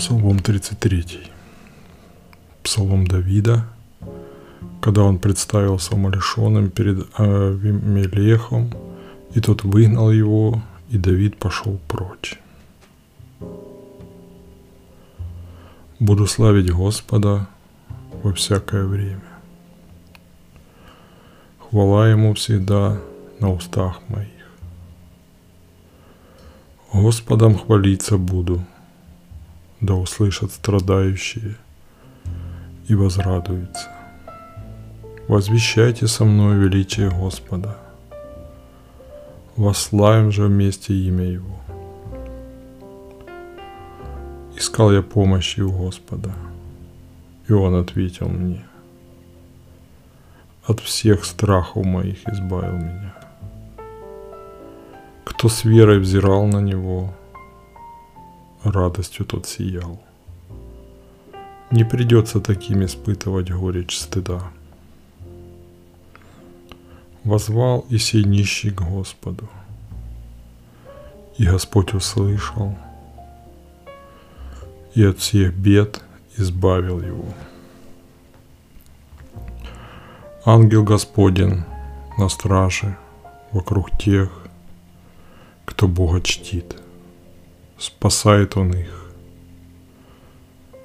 Псалом 33. Псалом Давида, когда он представился умалишенным перед Авимелехом, и тот выгнал его, и Давид пошел прочь. Буду славить Господа во всякое время. Хвала Ему всегда на устах моих. Господом хвалиться буду, да услышат страдающие и возрадуются. Возвещайте со мной величие Господа. Вославим же вместе имя Его. Искал я помощи у Господа, и Он ответил мне. От всех страхов моих избавил меня. Кто с верой взирал на Него, радостью тот сиял. Не придется таким испытывать горечь стыда. Возвал и сей нищий к Господу, и Господь услышал, и от всех бед избавил его. Ангел Господень на страже вокруг тех, кто Бога чтит – спасает Он их.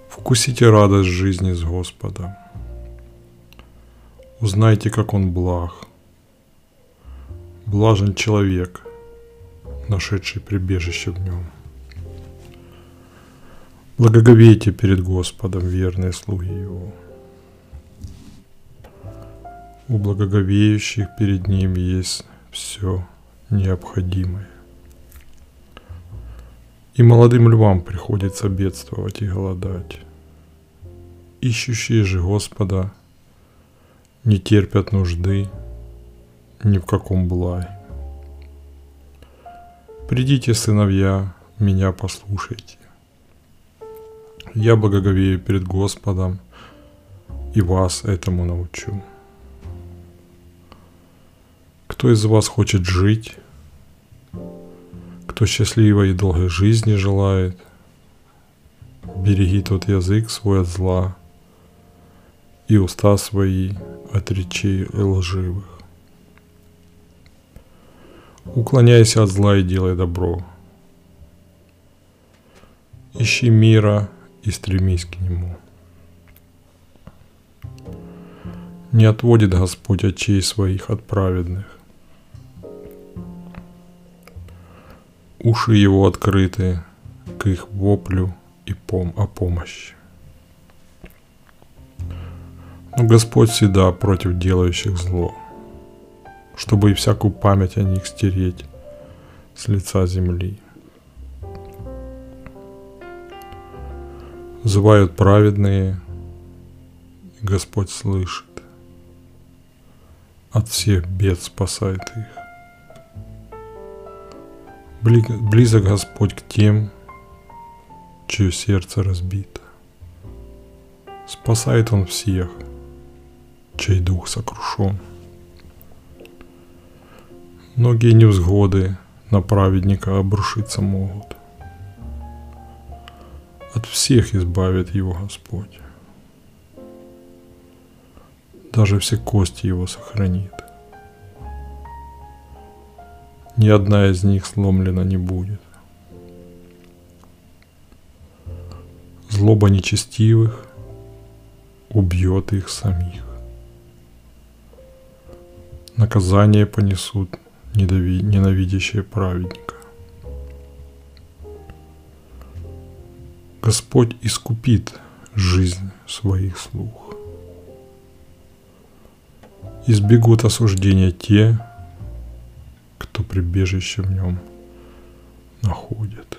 Вкусите радость жизни с Господом. Узнайте, как Он благ. Блажен человек, нашедший прибежище в Нем. Благоговейте перед Господом, верные слуги Его. У благоговеющих перед Ним есть все необходимое. И молодым львам приходится бедствовать и голодать. Ищущие же Господа не терпят нужды ни в каком блае. Придите, сыновья, меня послушайте. Я благоговею перед Господом и вас этому научу. Кто из вас хочет жить кто счастливой и долгой жизни желает, береги тот язык свой от зла и уста свои от речей лживых. Уклоняйся от зла и делай добро. Ищи мира и стремись к нему. Не отводит Господь очей своих от праведных, Уши его открыты к их воплю и пом о помощи. Но Господь всегда против делающих зло, чтобы и всякую память о них стереть с лица земли. Взывают праведные, и Господь слышит. От всех бед спасает их. Близок Господь к тем, чье сердце разбито. Спасает Он всех, чей дух сокрушен. Многие невзгоды на праведника обрушиться могут. От всех избавит его Господь. Даже все кости его сохранит ни одна из них сломлена не будет. Злоба нечестивых убьет их самих. Наказание понесут ненавидящие праведника. Господь искупит жизнь своих слух. Избегут осуждения те, прибежище в нем находит.